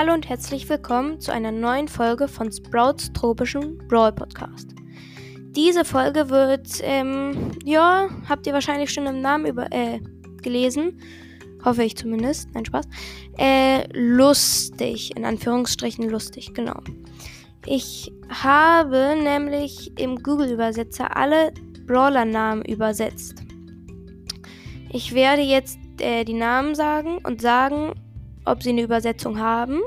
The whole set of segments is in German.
Hallo und herzlich willkommen zu einer neuen Folge von Sprouts tropischen Brawl Podcast. Diese Folge wird, ähm, ja, habt ihr wahrscheinlich schon im Namen über, äh, gelesen. Hoffe ich zumindest. Nein, Spaß. Äh, lustig. In Anführungsstrichen lustig, genau. Ich habe nämlich im Google-Übersetzer alle Brawler-Namen übersetzt. Ich werde jetzt äh, die Namen sagen und sagen, ob sie eine Übersetzung haben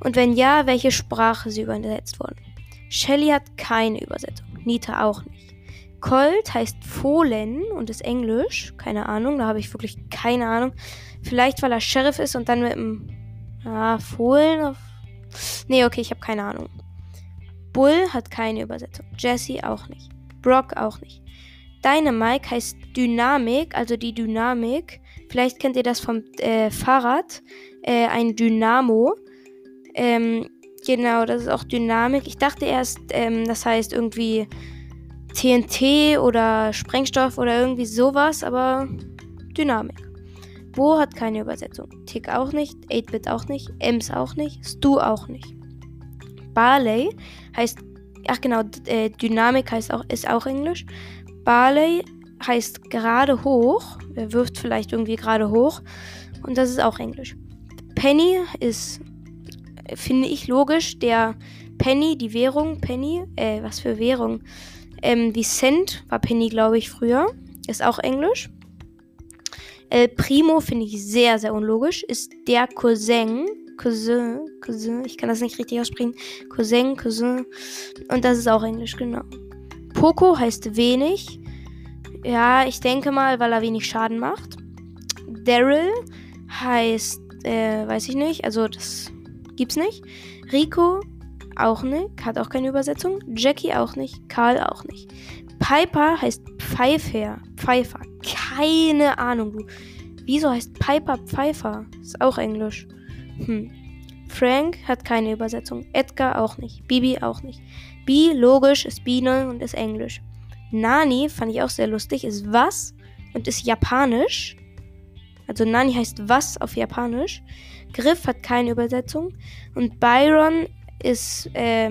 und wenn ja, welche Sprache sie übersetzt wurden. Shelly hat keine Übersetzung, Nita auch nicht. Colt heißt Fohlen und ist Englisch, keine Ahnung, da habe ich wirklich keine Ahnung. Vielleicht weil er Sheriff ist und dann mit dem ah, Fohlen auf Nee, okay, ich habe keine Ahnung. Bull hat keine Übersetzung. Jesse auch nicht. Brock auch nicht. Dynamike heißt Dynamik, also die Dynamik. Vielleicht kennt ihr das vom äh, Fahrrad. Äh, ein Dynamo. Ähm, genau, das ist auch Dynamik. Ich dachte erst, ähm, das heißt irgendwie TNT oder Sprengstoff oder irgendwie sowas, aber Dynamik. Bo hat keine Übersetzung. Tick auch nicht, 8-Bit auch nicht, Ems auch nicht, Stu auch nicht. Barley heißt, ach genau, äh, Dynamik heißt auch, ist auch Englisch. Barley heißt gerade hoch. Er wirft vielleicht irgendwie gerade hoch. Und das ist auch Englisch. Penny ist, finde ich logisch, der Penny, die Währung, Penny, äh, was für Währung? Ähm, wie Cent war Penny, glaube ich, früher. Ist auch Englisch. El Primo finde ich sehr, sehr unlogisch. Ist der Cousin. Cousin, Cousin, ich kann das nicht richtig aussprechen. Cousin, Cousin. Und das ist auch Englisch, genau. Poco heißt wenig. Ja, ich denke mal, weil er wenig Schaden macht. Daryl heißt, äh, weiß ich nicht. Also, das gibt's nicht. Rico auch nicht. Hat auch keine Übersetzung. Jackie auch nicht. Karl auch nicht. Piper heißt Pfeifer. Pfeifer. Keine Ahnung, du. Wieso heißt Piper Pfeifer? Ist auch Englisch. Hm. Frank hat keine Übersetzung. Edgar auch nicht. Bibi auch nicht. Bi, logisch, ist Biene und ist Englisch. Nani fand ich auch sehr lustig, ist was und ist japanisch. Also Nani heißt was auf Japanisch. Griff hat keine Übersetzung. Und Byron ist äh,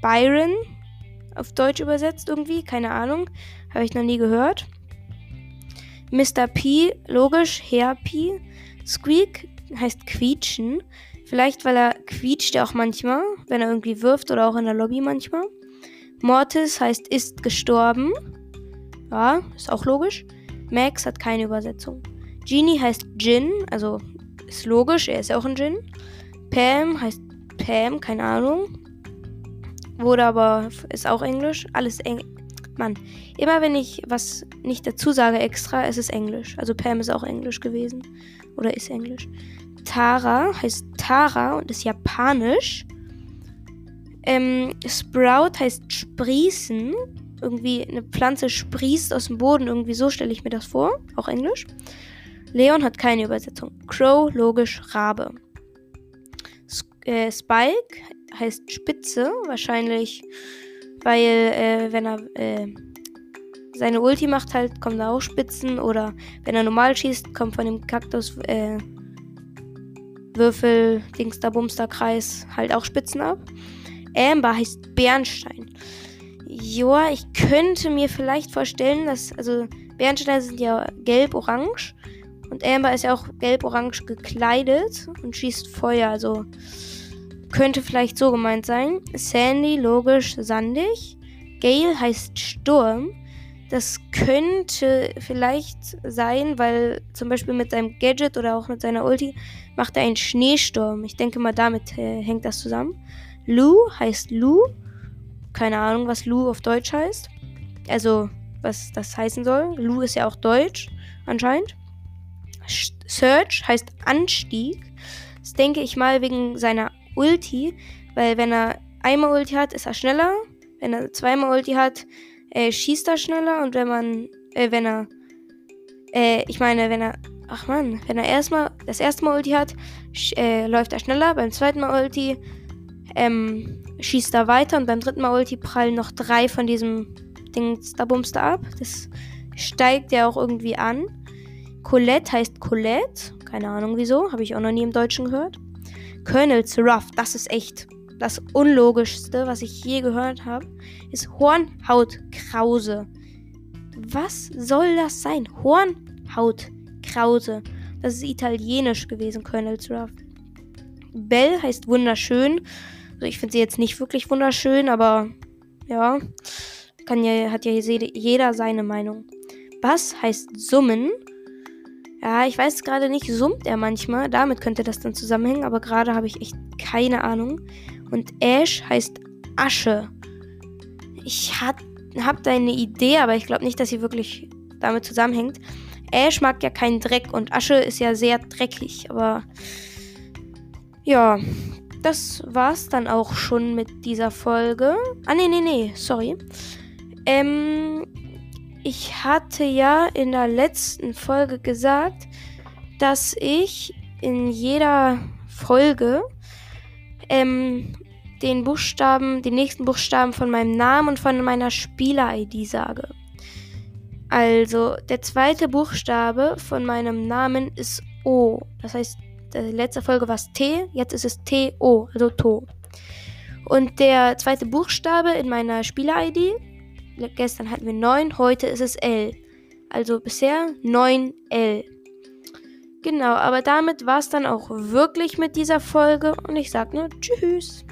Byron auf Deutsch übersetzt irgendwie. Keine Ahnung. Habe ich noch nie gehört. Mr. P, logisch, Herr P. Squeak heißt quietschen. Vielleicht, weil er quietscht ja auch manchmal, wenn er irgendwie wirft oder auch in der Lobby manchmal. Mortis heißt ist gestorben. Ja, ist auch logisch. Max hat keine Übersetzung. Genie heißt Jin, also ist logisch, er ist auch ein Jin. Pam heißt Pam, keine Ahnung. Wurde aber, ist auch Englisch. Alles Englisch. Mann, immer wenn ich was nicht dazu sage extra, ist es Englisch. Also Pam ist auch Englisch gewesen. Oder ist Englisch. Tara heißt Tara und ist japanisch. Ähm, Sprout heißt sprießen. Irgendwie eine Pflanze sprießt aus dem Boden. Irgendwie so stelle ich mir das vor. Auch Englisch. Leon hat keine Übersetzung. Crow, logisch, Rabe. äh, Spike heißt Spitze. Wahrscheinlich weil, äh, wenn er äh, seine Ulti macht, halt, kommen da auch Spitzen. Oder wenn er normal schießt, kommt von dem Kaktus äh, Würfel, Dingster, Bumster, Kreis halt auch Spitzen ab. Amber heißt Bernstein. Joa, ich könnte mir vielleicht vorstellen, dass, also Bernsteine sind ja gelb-orange. Und Amber ist ja auch gelb-orange gekleidet und schießt Feuer. Also könnte vielleicht so gemeint sein. Sandy, logisch, sandig. Gale heißt Sturm. Das könnte vielleicht sein, weil zum Beispiel mit seinem Gadget oder auch mit seiner Ulti macht er einen Schneesturm. Ich denke mal, damit äh, hängt das zusammen. Lou heißt Lou. Keine Ahnung, was Lou auf Deutsch heißt. Also, was das heißen soll. Lou ist ja auch Deutsch, anscheinend. Search heißt Anstieg. Das denke ich mal wegen seiner Ulti, weil wenn er einmal Ulti hat, ist er schneller. Wenn er zweimal Ulti hat, äh, schießt er schneller. Und wenn man, äh, wenn er, äh, ich meine, wenn er, ach man, wenn er erstmal, das erste Mal Ulti hat, äh, läuft er schneller. Beim zweiten Mal Ulti, ähm, schießt er weiter. Und beim dritten Mal Ulti prallen noch drei von diesem Ding da Bumster ab. Das steigt ja auch irgendwie an. Colette heißt Colette. Keine Ahnung wieso. Habe ich auch noch nie im Deutschen gehört. Colonel's Ruff, das ist echt das Unlogischste, was ich je gehört habe, ist Hornhautkrause. Was soll das sein? Hornhautkrause. Das ist italienisch gewesen, Colonel's Ruff. Belle heißt wunderschön. Also ich finde sie jetzt nicht wirklich wunderschön, aber ja, kann ja, hat ja jeder seine Meinung. Bass heißt summen. Ja, ich weiß gerade nicht, summt er manchmal. Damit könnte das dann zusammenhängen, aber gerade habe ich echt keine Ahnung. Und Ash heißt Asche. Ich habe da eine Idee, aber ich glaube nicht, dass sie wirklich damit zusammenhängt. Ash mag ja keinen Dreck und Asche ist ja sehr dreckig, aber ja, das war's dann auch schon mit dieser Folge. Ah, nee, nee, nee, sorry. Ähm, ich hatte ja in der letzten Folge gesagt, dass ich in jeder Folge ähm, den Buchstaben, den nächsten Buchstaben von meinem Namen und von meiner Spieler-ID sage. Also, der zweite Buchstabe von meinem Namen ist O. Das heißt, letzte Folge war es T, jetzt ist es T-O, also To. Und der zweite Buchstabe in meiner Spieler-ID Gestern hatten wir 9, heute ist es L. Also bisher 9L. Genau, aber damit war es dann auch wirklich mit dieser Folge und ich sage nur Tschüss.